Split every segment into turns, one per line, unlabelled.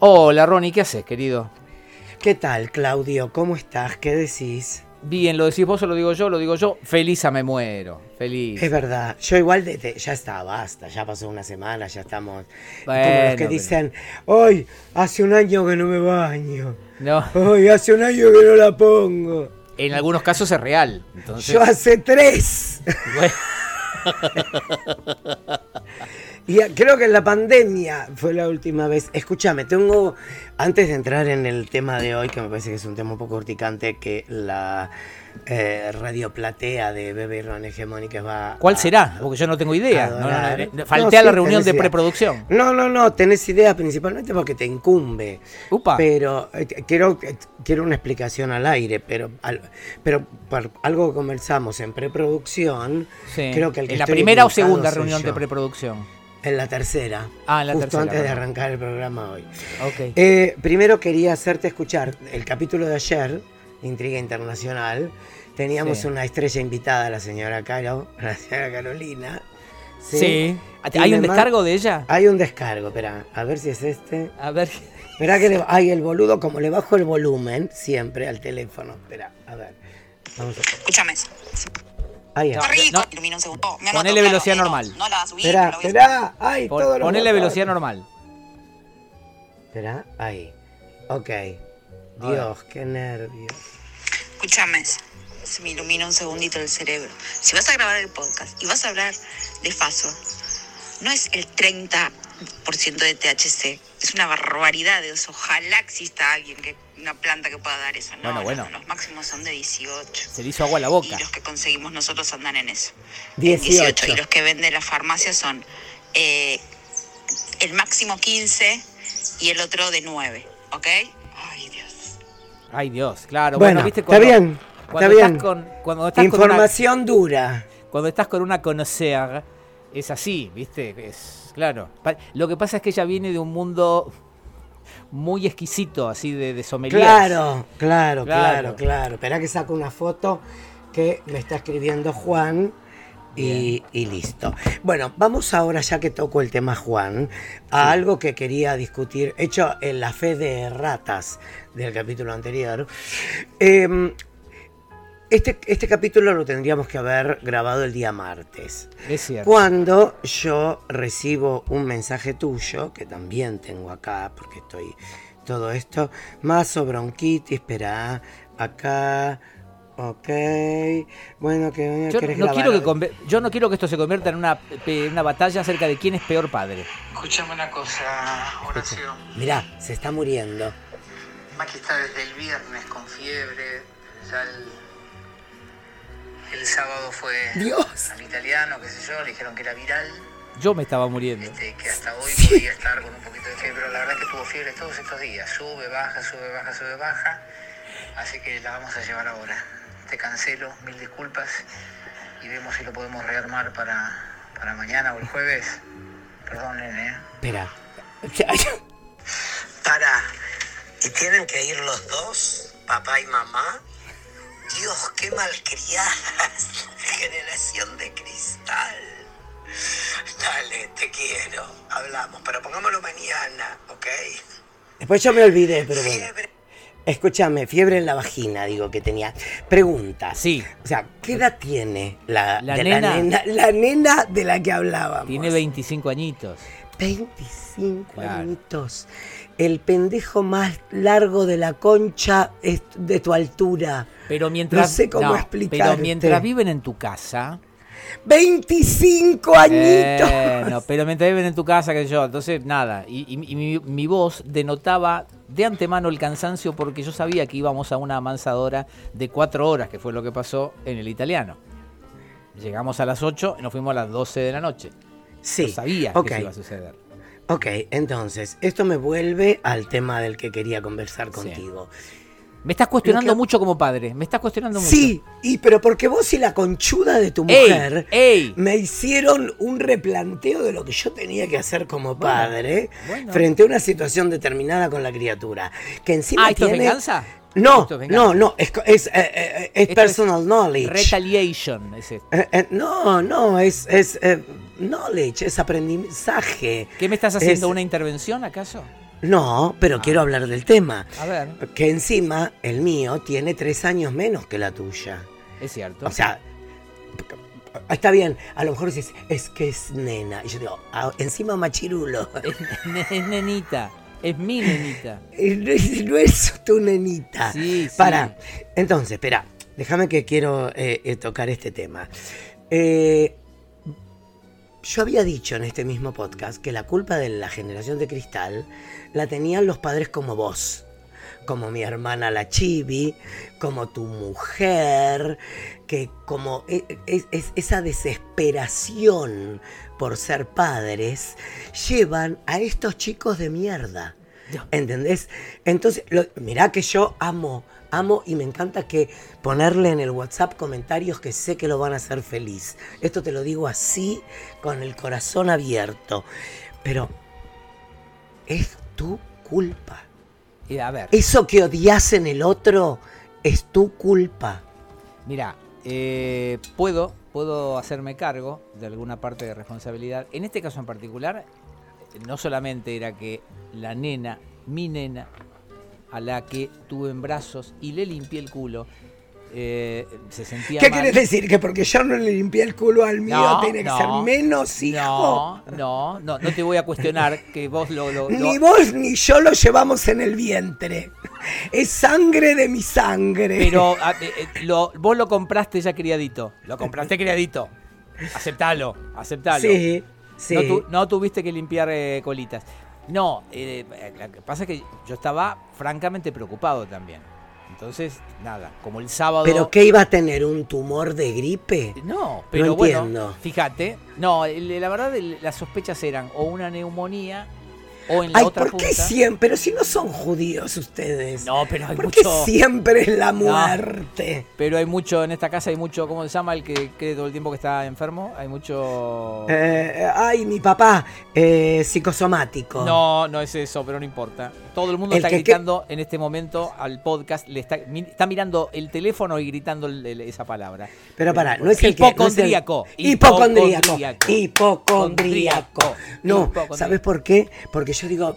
Hola Ronnie, ¿qué haces, querido?
¿Qué tal, Claudio? ¿Cómo estás? ¿Qué decís?
Bien, lo decís vos o lo digo yo, lo digo yo. Feliz a me muero. Feliz.
Es verdad. Yo igual de, de- ya está, basta. Ya pasó una semana, ya estamos. como los que
pero-
dicen, hoy hace un año que no me baño.
No,
Hoy hace un año que no la pongo.
en algunos casos es real. Entonces,
Yo hace tres.
bueno,
Y creo que en la pandemia fue la última vez. Escúchame, tengo, antes de entrar en el tema de hoy, que me parece que es un tema un poco urticante, que la eh, radio platea de Bebe Ron Hegemónicas va
¿cuál
a-
será? Porque yo no tengo idea. No, no, no,
adorar.
no, falté a la
sí,
reunión de
idea.
preproducción.
No, no, no, tenés idea principalmente porque te incumbe.
Upa.
Pero eh, quiero, eh, quiero una explicación al aire, pero, al- pero por algo que conversamos en preproducción,
Sí.
creo que el que
¿En la primera o segunda reunión de preproducción?
En la tercera.
Ah, en la
justo
tercera,
antes de arrancar el programa hoy.
Ok.
Eh, primero quería hacerte escuchar el capítulo de ayer, Intriga Internacional. Teníamos
Sí.
una estrella invitada, la señora Caro, la señora Carolina.
sí. ¿Hay un descargo de ella?
Hay un descargo, espera, a ver si es este.
A ver.
Espera que le, ay, el boludo, como le bajo el volumen siempre al teléfono. Espera, a ver. Vamos a
Escúchame.
Ahí
No,
está.
Rico,
no.
ilumina un segundo. Me anoto,
Ponele
claro,
velocidad
no,
normal.
No la voy a
espera. Ay,
Pon-
todo lo
ponele velocidad normal.
Espera, ahí. Ok. Dios, qué nervios.
Escúchame, se me ilumina un segundito el cerebro. Si vas a grabar el podcast y vas a hablar de Faso, no es el 30% de THC, es una barbaridad de eso. Ojalá exista alguien, que una planta que pueda dar eso. No,
Bueno,
no,
bueno.
no, los máximos son de 18.
Se le hizo agua a la boca.
Y los que conseguimos nosotros andan en eso. En
18.
Y los que venden la farmacia son eh, el máximo 15 y el otro de 9. ¿Ok? Ay, Dios.
Ay, Dios, claro.
Bueno,
Bueno, ¿viste?
está bien,
Cuando
está
estás
bien.
con, cuando estás con una,
Información dura.
cuando estás con una conocer, es así, ¿viste? Es claro. Lo que pasa es que ella viene de un mundo muy exquisito, así de, de sommeliers.
Claro, claro,
Claro.
claro. Espera que saco una foto que me está escribiendo Juan. Y, y listo. Bueno, vamos ahora, ya que toco el tema Juan, a algo que quería discutir, hecho en la fe de ratas del capítulo anterior. Em, este, este capítulo lo tendríamos que haber grabado el día martes.
Es cierto.
Cuando yo recibo un mensaje tuyo, que también tengo acá, porque estoy todo esto, mazo, bronquitis, espera, acá, ok, bueno, que
Yo
¿querés
no,
grabar
quiero que yo no quiero que esto se convierta en una, una batalla acerca de quién es peor padre.
Escúchame una cosa, Horacio.
Mirá, se está muriendo.
Maki está desde el viernes con fiebre. Ya el, el sábado fue
Dios.
al italiano, qué sé yo, le dijeron que era viral.
Yo me estaba muriendo.
Este, que hasta hoy podía estar con un poquito de fiebre, pero la verdad que tuvo fiebre todos estos días. Sube, baja, sube, baja, sube, baja. Así que la vamos a llevar ahora. Te cancelo, mil disculpas. Y vemos si lo podemos rearmar para, para mañana o el jueves. Perdón, nene. ¿eh?
Espera.
Para. ¿Y tienen que ir los dos, papá y mamá? Dios, qué malcriadas. Generación de cristal. Dale, te quiero. Hablamos, pero pongámoslo mañana, ¿ok?
Después yo me olvidé, pero bueno.
Fiebre.
Escúchame, fiebre en la vagina, digo que tenía. Pregunta.
Sí.
O sea, ¿qué edad tiene la,
La
de
nena.
nena? La nena de la que hablábamos.
Tiene 25 añitos.
25
Claro.
añitos. El pendejo más largo de la concha es de tu altura.
Pero mientras.
No sé cómo
no,
explicarte.
Pero mientras viven en tu casa.
25 añitos.
Pero mientras viven en tu casa, que yo. Entonces, nada. Y, y- y mi, mi voz denotaba de antemano el cansancio porque yo sabía que íbamos a una amansadora de cuatro horas, que fue lo que pasó en el italiano. Llegamos a las 8 y nos fuimos a las 12 de la noche.
Sí.
Yo sabía que eso iba a suceder.
Ok, entonces, esto me vuelve al tema del que quería conversar contigo.
Me estás cuestionando
que-
mucho como padre. Me estás cuestionando mucho.
Sí, y pero porque vos y la conchuda de tu mujer
ey.
me hicieron un replanteo de lo que yo tenía que hacer como padre
bueno.
frente a una situación determinada con la criatura. Que encima
Ah, ¿esto es
tiene...
venganza?
No,
es venganza.
no, no, es, es, eh, eh, es personal knowledge.
Retaliation es esto.
Eh, eh, no, no, es, es knowledge, es aprendizaje.
¿Qué me estás haciendo?
Es-
¿Una intervención acaso?
No, pero quiero hablar del tema.
A ver,
Que encima el mío tiene tres años menos que la tuya.
es cierto.
O sea, está bien, a lo mejor dices, es que es nena. Y yo digo, "Ah, encima machirulo.
es, es nenita, es mi nenita.
No es, no es tu nenita.
Sí, sí.
Para. Entonces, espera, déjame que quiero eh, eh, tocar este tema. Eh, yo había dicho en este mismo podcast que la culpa de la generación de cristal la tenían los padres como vos, como mi hermana la Chibi, como tu mujer, que como e- es- es- esa desesperación por ser padres llevan a estos chicos de mierda. ¿Entendés? Entonces, lo- mirá que yo amo, amo y me encanta que ponerle en el WhatsApp comentarios que sé que lo van a hacer feliz. Esto te lo digo así, con el corazón abierto. Pero es tu culpa.
Y a ver,
Eso que odias en el otro es tu culpa.
mira, eh, puedo, puedo hacerme cargo de alguna parte de responsabilidad. En este caso en particular, no solamente era que la nena, mi nena, a la que tuve en brazos y le limpié el culo, eh, se sentía
¿Qué quieres decir? ¿Que porque yo no le limpié el culo al mío
No,
tiene que
no,
ser menos hijo?
No, no, no, no te voy a cuestionar que vos lo... lo- lo-
Ni vos ni yo lo llevamos en el vientre. Es sangre de mi sangre.
Pero a- eh, eh, lo- vos lo compraste ya criadito. Lo compraste criadito. Aceptalo, aceptalo.
Sí, sí.
No, tu- no tuviste que limpiar eh, colitas. No, eh, eh, lo que pasa es que yo estaba francamente preocupado también. Entonces, nada, como el sábado...
¿Pero qué iba a tener? ¿Un tumor de gripe?
No, pero bueno,
entiendo.
fíjate. No, la verdad las sospechas eran o una neumonía o en la
Ay,
otra
¿por qué
punta...
siempre? Pero si no son judíos ustedes.
No, pero hay
¿Por qué
mucho...
siempre es la muerte?
Pero hay mucho, en esta casa hay mucho, ¿cómo se llama el que cree todo el tiempo que está enfermo? Hay mucho...
Eh, ay, mi papá, eh, psicosomático.
No, no es eso, pero no importa. Todo el mundo
El
está
que-
gritando en este momento al podcast, le está, mi- está mirando el teléfono y gritando el- el- esa palabra.
Pero pará, no es el que- no es
Hipocondríaco.
Hipocondríaco.
Hipocondríaco.
No. ¿sabes por qué? Porque yo digo,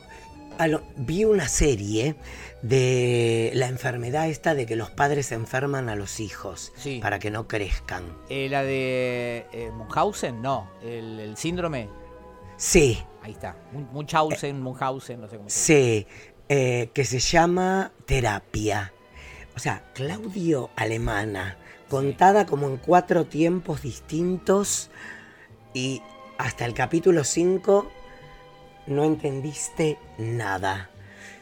a lo- vi una serie de la enfermedad esta de que los padres enferman a los hijos
Sí.
para que no crezcan.
Eh, la de eh, Munchausen, no. El, el síndrome,
Sí,
ahí está. Mun- Munchausen, Munchausen, no sé cómo se
sí, eh, que se llama terapia. O sea, Claudio Alemana, contada como en cuatro tiempos distintos y hasta el capítulo 5 no entendiste nada.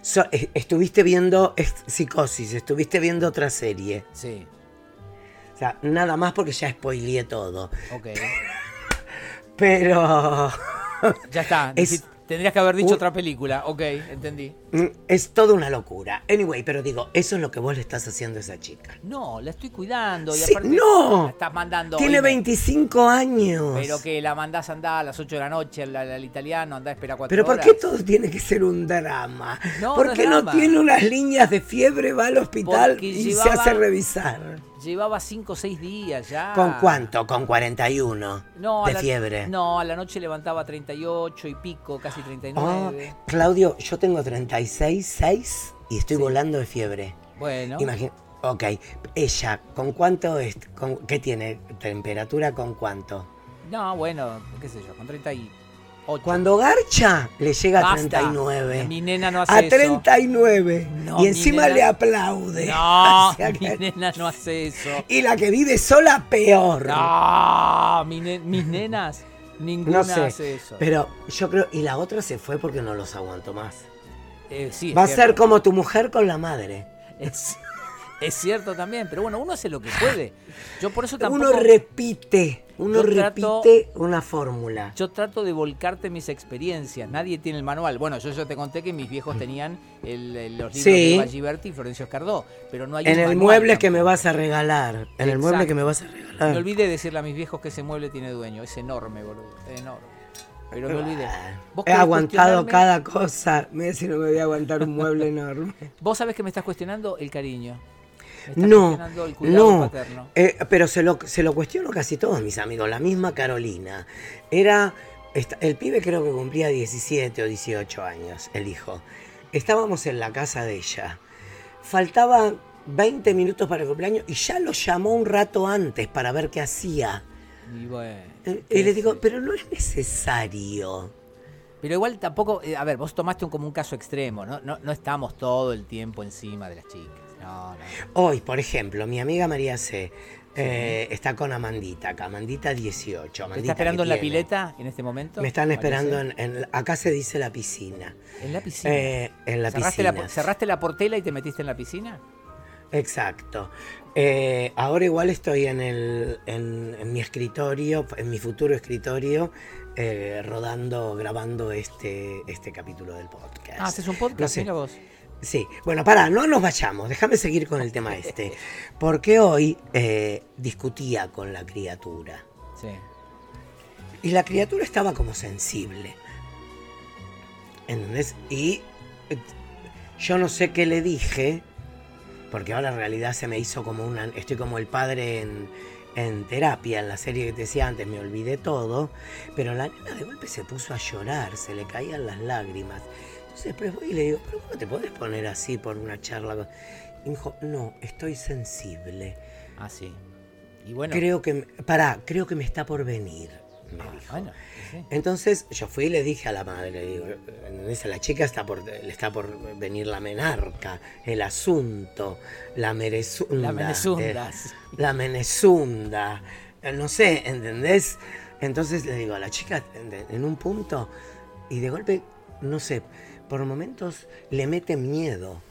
So- eh, estuviste viendo es- Psicosis, estuviste viendo otra serie.
Sí,
O sea, nada más porque ya spoileé todo.
ok.
Pero
Ya está.
Es-
Tendrías que haber dicho
un-
otra película. Ok, entendí.
mm, es toda una locura. Anyway, pero digo, eso es lo que vos le estás haciendo a esa chica.
No, la estoy cuidando. Y
Sí,
aparte
no.
la estás mandando.
Tiene
oíme,
25 años.
Pero que la mandás a andar a las 8 de la noche al, al italiano, andá a esperar 4
Pero ¿por
horas.
qué todo tiene que ser un drama?
No,
¿Por
no
qué no
drama.
tiene unas líneas de fiebre, va al hospital
Porque
y
llevaba-
se hace revisar?
Llevaba 5 o 6 días ya.
¿Con cuánto? Con 41
No,
de
la,
fiebre.
No, a la noche levantaba 38 y pico, casi
Oh,
39.
Claudio, yo tengo 36, 6 y estoy
Sí.
volando de fiebre.
Bueno,
Imagina. Ok, ella, ¿con cuánto es? con- ¿Qué tiene? ¿Temperatura con cuánto?
no, bueno, qué sé yo, con 38.
Cuando garcha, le llega a
Basta.
39.
Mi nena no hace
a
eso.
39.
No,
y encima
nena-
le aplaude.
No,
O sea
mi
que-
nena no hace eso.
Y la que vive sola, peor.
No, mi ne- mis nenas, ninguna
No sé,
hace eso.
Pero yo creo, y la otra se fue porque no los aguantó más.
Eh, sí,
Va a
cierto.
ser como tu mujer con la madre.
Es, es cierto también, pero bueno, uno hace lo que puede. Yo por eso tampoco...
Uno repite, uno
Yo trato-
repite una fórmula.
Yo trato de volcarte mis experiencias. Nadie tiene el manual. Bueno, yo ya te conté que mis viejos tenían el- el- los libros
Sí.
de Valliberti y Florencio Escardó, pero no hay
En
un
el
manual
mueble que me vas a regalar. En el mueble que me vas a regalar.
Me olvidé de decirle a mis viejos que ese mueble tiene dueño. Es enorme, boludo. Es enorme. Pero me olvidé. ¿Vos
He aguantado cada cosa. No me voy a aguantar un mueble enorme.
Vos sabés que me estás cuestionando el cariño.
No,
el
no. Eh, pero se lo, se lo cuestiono casi todos mis amigos. La misma Carolina. Era. el pibe creo que cumplía 17 o 18 años, el hijo. estábamos en la casa de ella. Faltaba 20 minutos para el cumpleaños y ya lo llamó un rato antes para ver qué hacía.
Y bueno.
Eh, Y le digo, pero no es necesario.
Pero igual tampoco, eh, a ver, vos tomaste un, como un caso extremo, ¿no? No, no estamos todo el tiempo encima de las chicas. No, no.
Hoy, por ejemplo, mi amiga María C. eh, está con Amandita acá, Amandita 18.
¿Te
Amandita
está esperando en la pileta en este momento?
Me están esperando en, en- acá se dice la piscina.
En la piscina.
Eh, en la
¿Cerraste,
piscina.
La, ¿Cerraste la portela y te metiste en la piscina?
Exacto. Eh, ahora igual estoy en, el, en, en mi escritorio, en mi futuro escritorio, eh, rodando, grabando este, este capítulo del podcast.
Ah, haces un podcast,
No sé.
mira vos.
Sí, bueno, pará, no nos vayamos, déjame seguir con el tema este. Porque hoy eh, discutía con la criatura.
Sí.
Y la criatura estaba como sensible. ¿Entendés? Y eh, yo no sé qué le dije, porque ahora en realidad se me hizo como una... Estoy como el padre en, en terapia, en la serie que te decía antes, me olvidé todo, pero la nena de golpe se puso a llorar, se le caían las lágrimas. Entonces después voy y le digo, pero ¿cómo te podés poner así por una charla? con-?" Y me dijo, no, estoy sensible.
Ah, sí. Y bueno.
Creo que... Pará, creo que me está por venir, me
Ah,
dijo.
bueno, sí.
Entonces yo fui y le dije a la madre, le digo, "¿Entendés? a la chica está por, le está por venir la menarca, el asunto, la merezunda.
La menezunda,
eh,
sí.
la menezunda, eh, no sé, ¿entendés? Entonces le digo a la chica en un punto y de golpe, no sé, por momentos le mete miedo.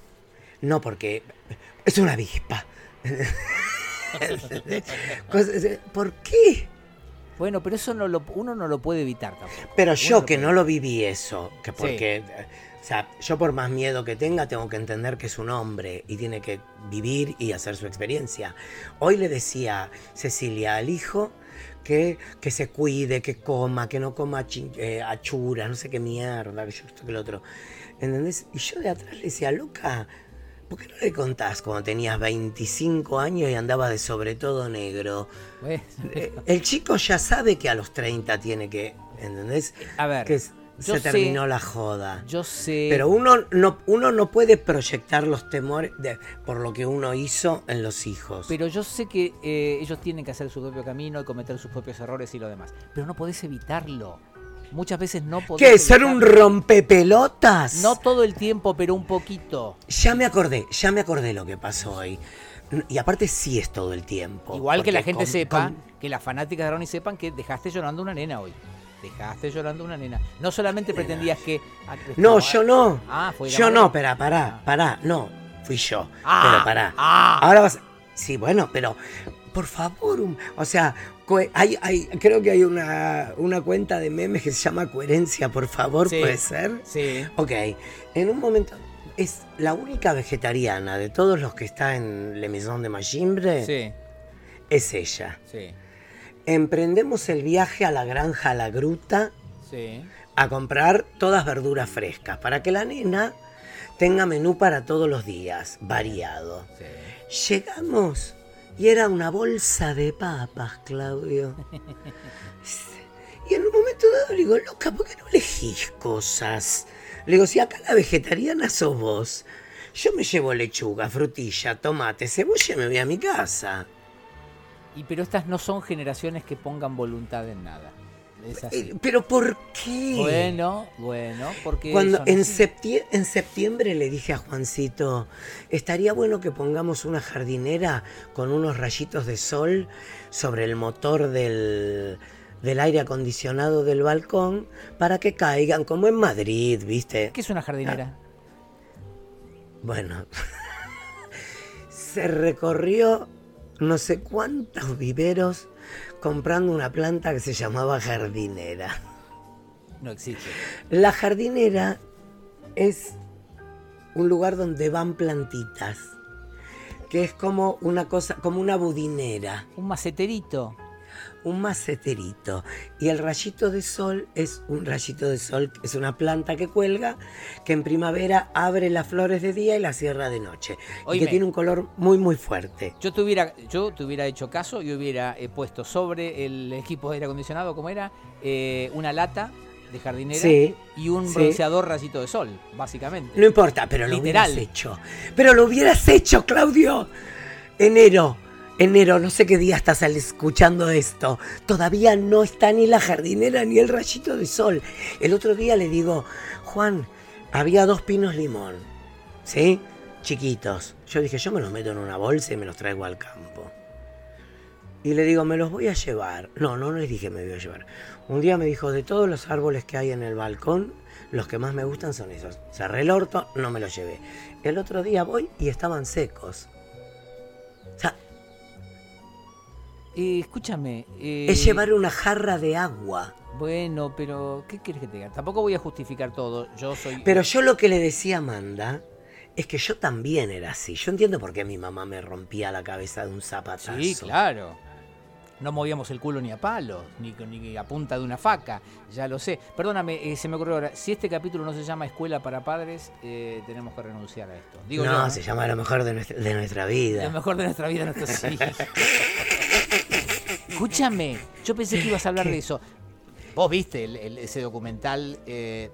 No porque es una avispa. ¿Por qué?
Bueno, pero eso no lo, uno no lo puede evitar tampoco.
Pero
Uno
yo que
puede-
no lo viví eso, que porque, o sea, yo por más miedo que tenga, tengo que entender que es un hombre y tiene que vivir y hacer su experiencia. Hoy le decía Cecilia al hijo que, que se cuide, que coma, que no coma eh, achura, no sé qué mierda, que yo esto que lo otro. ¿Entendés? Y yo de atrás le decía, loca, ¿por qué no le contás cuando tenías 25 años y andabas de sobre todo negro? Eh, El chico ya sabe que a los 30 tiene que, ¿entendés?
A ver,
que
yo
se
sé-
terminó la joda.
yo sé.
Pero uno no, uno no puede proyectar los temores de- por lo que uno hizo en los hijos.
Pero yo sé que eh, ellos tienen que hacer su propio camino y cometer sus propios errores y lo demás. Pero no podés evitarlo. Muchas veces no podés.
¿Qué? ¿Ser un rompepelotas?
No todo el tiempo, pero un poquito.
Ya me acordé, ya me acordé lo que pasó hoy. Y aparte sí es todo el tiempo.
Igual que la gente
con-
sepa,
con-
que las fanáticas de Ronnie sepan que dejaste llorando una nena hoy. Dejaste llorando una nena. No solamente pretendías que.
No, yo no.
Ah, fue
Yo no, pero pará,
Ah.
pará, no, fui yo.
Ah,
pero pará.
ah.
Ahora vas. Sí, bueno, pero por favor, un- o sea, hay, hay, creo que hay una, una cuenta de memes que se llama Coherencia, por favor,
Sí.
puede ser.
Sí.
Ok, en un momento es la única vegetariana de todos los que está en Le Maison de Magimbre,
Sí.
es ella.
Sí.
Emprendemos el viaje a la granja La Gruta
Sí.
a comprar todas verduras frescas para que la nena tenga menú para todos los días, variado.
sí.
Llegamos y era una bolsa de papas, Claudio. Y en un momento dado le digo, loca, ¿por qué no elegís cosas? Le digo, si acá la vegetariana sos vos, yo me llevo lechuga, frutilla, tomate, cebolla y me voy a mi casa.
Y pero estas no son generaciones que pongan voluntad en nada. Es así.
Eh, Pero ¿por qué?
Bueno, bueno, porque
Cuando en,
así.
septie- en septiembre le dije a Juancito, estaría bueno que pongamos una jardinera con unos rayitos de sol sobre el motor del, del aire acondicionado del balcón para que caigan, como en Madrid, ¿viste?
¿Qué es una jardinera?
Bueno, se recorrió no sé cuántos viveros comprando una planta que se llamaba jardinera.
No existe.
La jardinera es un lugar donde van plantitas, que es como una cosa, como una budinera,
Un maceterito.
Un maceterito. Y el rayito de sol es un rayito de sol, es una planta que cuelga, que en primavera abre las flores de día y las cierra de noche. Y que tiene un color muy, muy fuerte.
Yo te hubiera, yo te hubiera hecho caso y hubiera eh, puesto sobre el equipo de aire acondicionado, como era, Eh, una lata de jardinera
Sí,
y un
sí.
bronceador rayito de sol, básicamente.
No importa, pero lo
Literal.
hubieras hecho. Pero lo hubieras hecho, Claudio. Enero, enero, no sé qué día estás escuchando esto. Todavía no está ni la jardinera ni el rayito de sol. El otro día le digo, Juan, había dos pinos limón, ¿sí? Chiquitos. Yo dije, yo me los meto en una bolsa y me los traigo al campo. Y le digo, me los voy a llevar. No, no les dije me voy a llevar. Un día me dijo, de todos los árboles que hay en el balcón, los que más me gustan son esos. Cerré el orto, no me los llevé. El otro día voy y estaban secos. O sea,
Eh, escúchame. eh,
es llevar una jarra de agua.
Bueno, pero ¿qué quieres que te diga? Tampoco voy a justificar todo. Yo soy.
Pero yo lo que le decía a Amanda es que yo también era así. Yo entiendo por qué mi mamá me rompía la cabeza de un zapatazo.
Sí, claro. No movíamos el culo ni a palo, ni, ni a punta de una faca, ya lo sé. Perdóname, eh, se me ocurrió ahora, si este capítulo no se llama Escuela para Padres, eh, tenemos que renunciar a esto. Digo
no,
yo,
se llama lo mejor de nuestra, de nuestra vida.
Lo mejor de nuestra vida, nuestros hijos. Escúchame, yo pensé que ibas a hablar de eso. Vos viste el- el- ese documental, eh,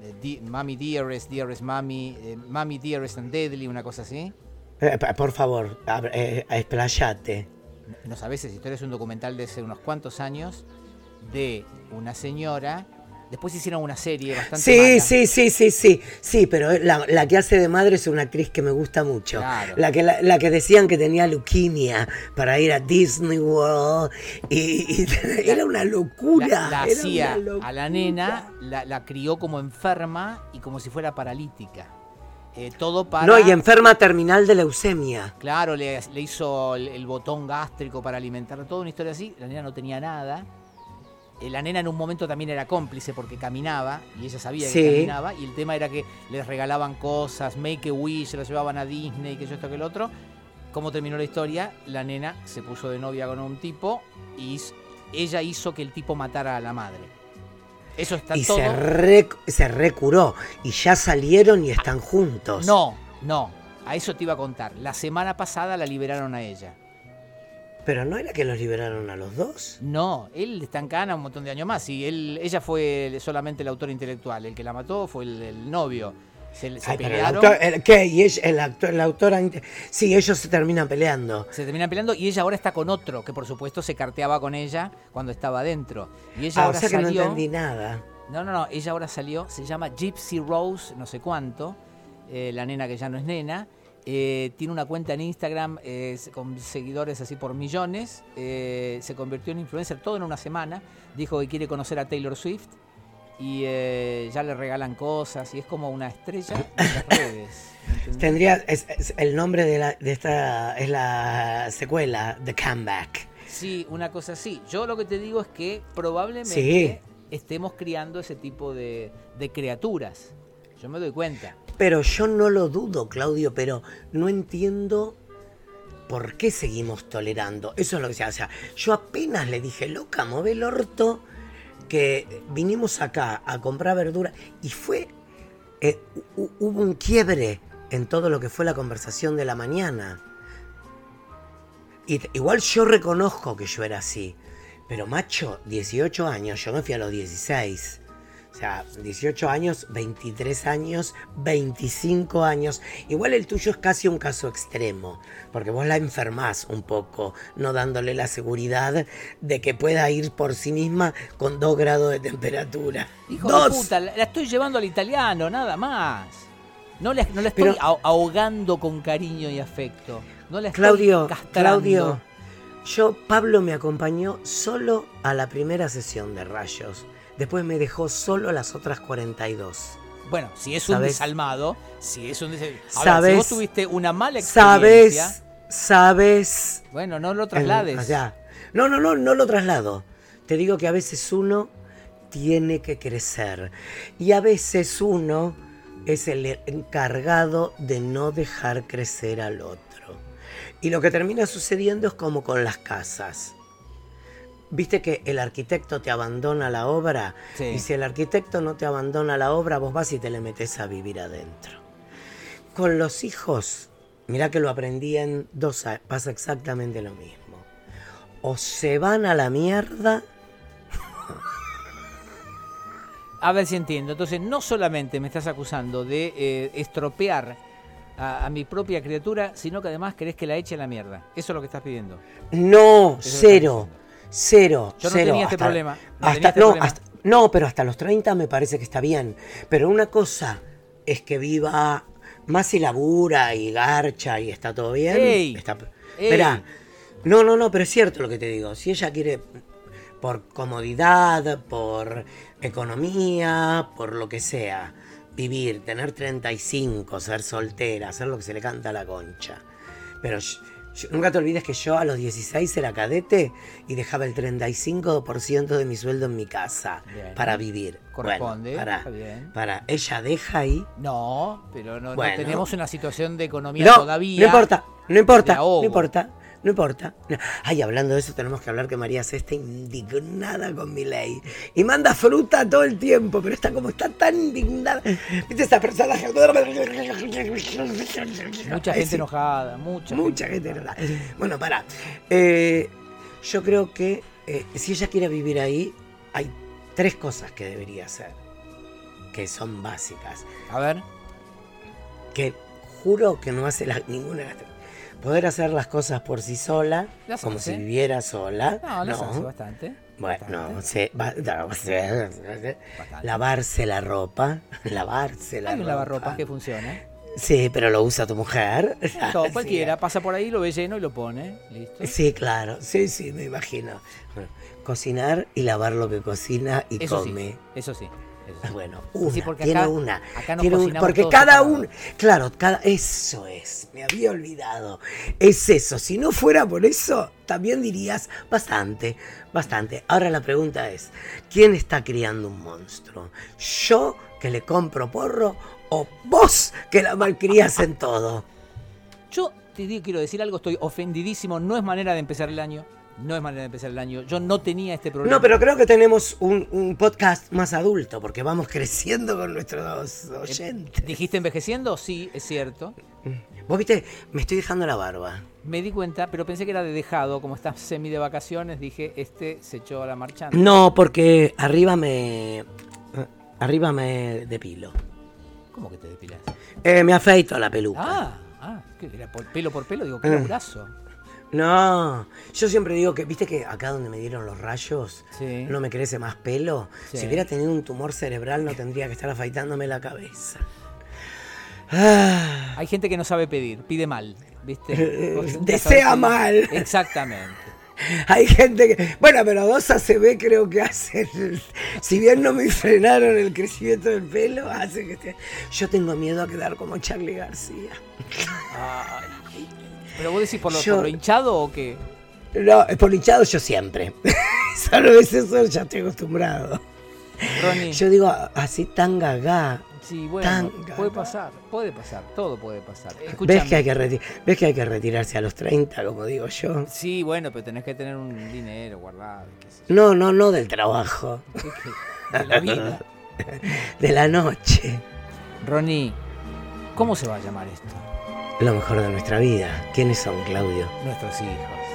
eh, Di- Mami Dearest, Dearest Mami, eh, Mami Dearest and Deadly, una cosa así.
Eh, por favor, eh, explayate.
no sabés esa historia, es un documental de hace unos cuantos años de una señora. Después hicieron una serie bastante
Sí,
mala.
sí, sí, sí, sí, sí, pero la, la que hace de madre es una actriz que me gusta mucho.
Claro.
La, que, la, la que decían que tenía leuquimia para ir a Disney World y, y era una locura.
La, hacía a la nena, la, la crió como enferma y como si fuera paralítica. Eh, todo para.
No, y enferma terminal de leucemia.
Claro, le, le hizo el, el botón gástrico para alimentar, toda una historia así. La nena no tenía nada. Eh, La nena en un momento también era cómplice porque caminaba y ella sabía
Sí.
que caminaba. Y el tema era que les regalaban cosas, make a wish, se las llevaban a Disney, que yo esto que el otro. ¿Cómo terminó la historia? La nena se puso de novia con un tipo y ella hizo que el tipo matara a la madre. Eso está
Y
todo.
se, re- se recuró. Y ya salieron y están juntos.
No, no. A eso te iba a contar. La semana pasada la liberaron a ella.
Pero no era que los liberaron a los dos.
No, él está en cana un montón de años más. Y él, ella fue solamente el autor intelectual. El que la mató fue el, el novio. Se, se
Ay, pero el autor, el- ¿Qué? Y ella- el actor, la autora. Sí, ellos se terminan peleando.
Se terminan peleando y ella ahora está con otro, que por supuesto se carteaba con ella cuando estaba adentro. Y ella
Ah, o
ahora
sea que no entendí nada.
No, no, no, ella ahora salió, se llama Gypsy Rose, no sé cuánto, eh, la nena que ya no es nena. Eh, tiene una cuenta en Instagram eh, con seguidores así por millones. eh, se convirtió en influencer todo en una semana. Dijo que quiere conocer a Taylor Swift y eh, ya le regalan cosas y es como una estrella de las redes. ¿entendés?
Tendría. es- es- el nombre de, la, de esta es la secuela, The Comeback.
Sí, una cosa así. Yo lo que te digo es que probablemente
Sí.
estemos criando ese tipo de, de criaturas. Yo me doy cuenta.
Pero yo no lo dudo, Claudio, pero no entiendo por qué seguimos tolerando. Eso es lo que se hace. O sea, yo apenas le dije, loca, mueve el orto, que vinimos acá a comprar verdura y fue. eh, hu- hubo un quiebre en todo lo que fue la conversación de la mañana. Y igual yo reconozco que yo era así. Pero macho, 18 años, yo me fui a los 16. O sea, 18 años, 23 años, 25 años. Igual el tuyo es casi un caso extremo, porque vos la enfermás un poco, no dándole la seguridad de que pueda ir por sí misma con 2 grados de temperatura.
Hijo
¡Dos!
de puta, la, estoy llevando al italiano, nada más. No la, no la estoy
Pero-
ahogando con cariño y afecto. No la estoy
Claudio,
castrando.
Claudio, yo, Pablo me acompañó solo a la primera sesión de rayos. Después me dejó solo las otras 42.
Bueno, si es un desalmado, si es un des- A ver,
¿Sabes?
si vos tuviste una mala experiencia,
¿Sabes? ¿Sabes?
bueno, no lo traslades.
no, no, no, no lo traslado. Te digo que a veces uno tiene que crecer. Y a veces uno es el encargado de no dejar crecer al otro. Y lo que termina sucediendo es como con las casas. Viste que el arquitecto te abandona la obra
Sí.
y si el arquitecto no te abandona la obra, vos vas y te le metes a vivir adentro. Con los hijos, mirá que lo aprendí en dos años, pasa exactamente lo mismo. O se van a la mierda
A ver si entiendo. Entonces, no solamente me estás acusando de eh, estropear a, a mi propia criatura, sino que además querés que la eche a la mierda. Eso es lo que estás pidiendo.
No,
Eso
cero. Cero.
Yo no
cero.
tenía este problema, no
hasta-
tenía este
no,
problema.
hasta- no, pero hasta los 30 me parece que está bien. Pero una cosa es que viva más si labura y garcha y está todo bien.
Ey,
está,
ey.
Esperá. No, no, no, pero es cierto lo que te digo. Si ella quiere por comodidad, por economía, por lo que sea, vivir, tener 35, ser soltera, hacer lo que se le canta a la concha. Pero yo- nunca te olvides que yo a los 16 era cadete y dejaba el 35% de mi sueldo en mi casa
Bien.
para vivir.
Corresponde,
Bueno, para,
está bien.
para, ella deja ahí.
No, pero no, tenemos una situación de economía
No,
todavía.
no importa, no importa, no importa, no importa. Ay, hablando de eso, tenemos que hablar que María C está indignada con mi ley. Y manda fruta todo el tiempo, pero está como está tan indignada. ¿Viste esa persona?
Mucha gente
sí,
enojada, mucha,
Mucha gente enojada. Bueno, para. yo creo que eh, si ella quiere vivir ahí, hay tres cosas que debería hacer, que son básicas.
A ver,
que juro que no hace la- ninguna. Poder hacer las cosas por sí sola,
Las
como
hace.
si viviera sola.
no, las hace bastante.
Bueno,
bastante.
no, se- va- no, se- lavarse la ropa, lavarse la
Hay un
ropa.
lavarropas que funciona.
Sí, pero lo usa tu mujer. Sí.
cualquiera pasa por ahí, lo ve lleno y lo pone. Listo.
Sí, claro, sí, sí, me imagino. Bueno, cocinar y lavar lo que cocina y
Eso
come.
sí, eso sí.
Bueno, una,
sí, porque
tiene
acá-
una.
acá nos
tiene porque cada uno, claro, cada, eso es, me había olvidado. Es eso, si no fuera por eso, también dirías bastante, bastante. Ahora la pregunta es, ¿quién está criando un monstruo? ¿Yo que le compro porro o vos que la malcrías en todo?
Yo te digo, quiero decir algo, estoy ofendidísimo. No es manera de empezar el año. No es manera de empezar el año. Yo no tenía este problema.
No, pero creo que tenemos un, un podcast más adulto, porque vamos creciendo con nuestros oyentes.
¿Dijiste envejeciendo? Sí, es cierto.
Vos viste, me estoy dejando la barba.
Me di cuenta, pero pensé que era de dejado. Como estás semi de vacaciones, dije, este se echó a la marchanda.
No, porque arriba me. Arriba me depilo.
¿Cómo que te depilas?
Eh, me afeito la peluca.
Ah, ah, ¿qué era? ¿Por pelo por pelo? Digo,
Mm.
qué laburazo.
No, yo siempre digo que, viste que acá donde me dieron los rayos,
Sí.
no me crece más pelo.
Sí.
Si hubiera tenido un tumor cerebral, no tendría que estar afeitándome la cabeza. Ah,
Hay gente que no sabe pedir, pide mal, ¿viste?
Desea mal.
Exactamente.
hay gente que. Bueno, pero dos ACB creo que hacen. Si bien no me frenaron el crecimiento del pelo, hace que esté. Yo tengo miedo a quedar como Charlie García.
Ay. ¿Pero vos decís por lo,
Yo-
por lo hinchado o qué?
No, es por hinchado yo siempre. Solo es eso, ya estoy acostumbrado.
Ronnie.
Yo digo así tan gaga.
Sí, bueno,
tan
puede pasar, puede pasar, todo puede pasar.
¿Ves que, hay que ¿Ves que hay que retirarse a los 30, como digo yo?
Sí, bueno, pero tenés que tener un dinero guardado, qué sé yo,
No, no, no del trabajo,
de la vida.
de la noche.
Ronnie, ¿cómo se va a llamar esto?
Lo mejor de nuestra vida. ¿Quiénes son, Claudio?
Nuestros hijos.